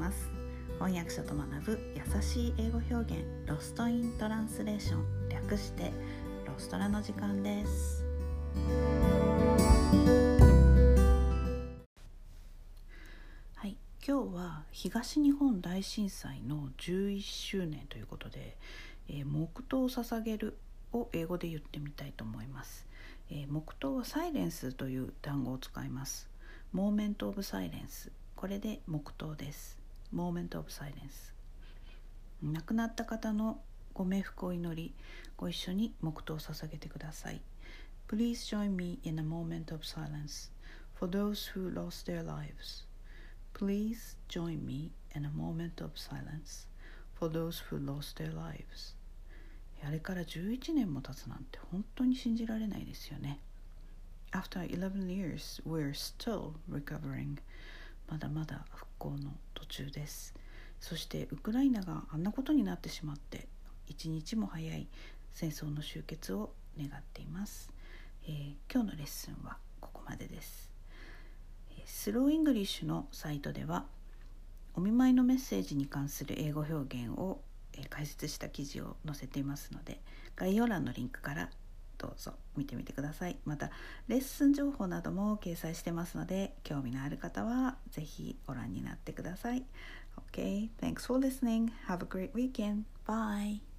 ます。翻訳者と学ぶ優しい英語表現ロストイントランスレーション略してロストラの時間です。はい今日は東日本大震災の11周年ということで、えー、黙祷を捧げるを英語で言ってみたいと思います、えー、黙祷はサイレンスという単語を使います。モーメントオブサイレンス。これで黙祷です。Moment of Silence 亡くなった方のご冥福を祈りご一緒に黙祷を捧げてください Please join me in a moment of silence for those who lost their lives Please join me in a moment of silence for those who lost their lives あれから11年も経つなんて本当に信じられないですよね After 11 years, we're still recovering まだまだ復興の途中です。そしてウクライナがあんなことになってしまって一日も早い戦争の終結を願っています、えー、今日のレッスンはここまでです。 Slow English のサイトではお見舞いのメッセージに関する英語表現を解説した記事を載せていますので概要欄のリンクからどうぞ見てみてください。またレッスン情報なども掲載してますので興味のある方は是非ご覧になってください。OK thanks for listening. Have a great weekend. Bye.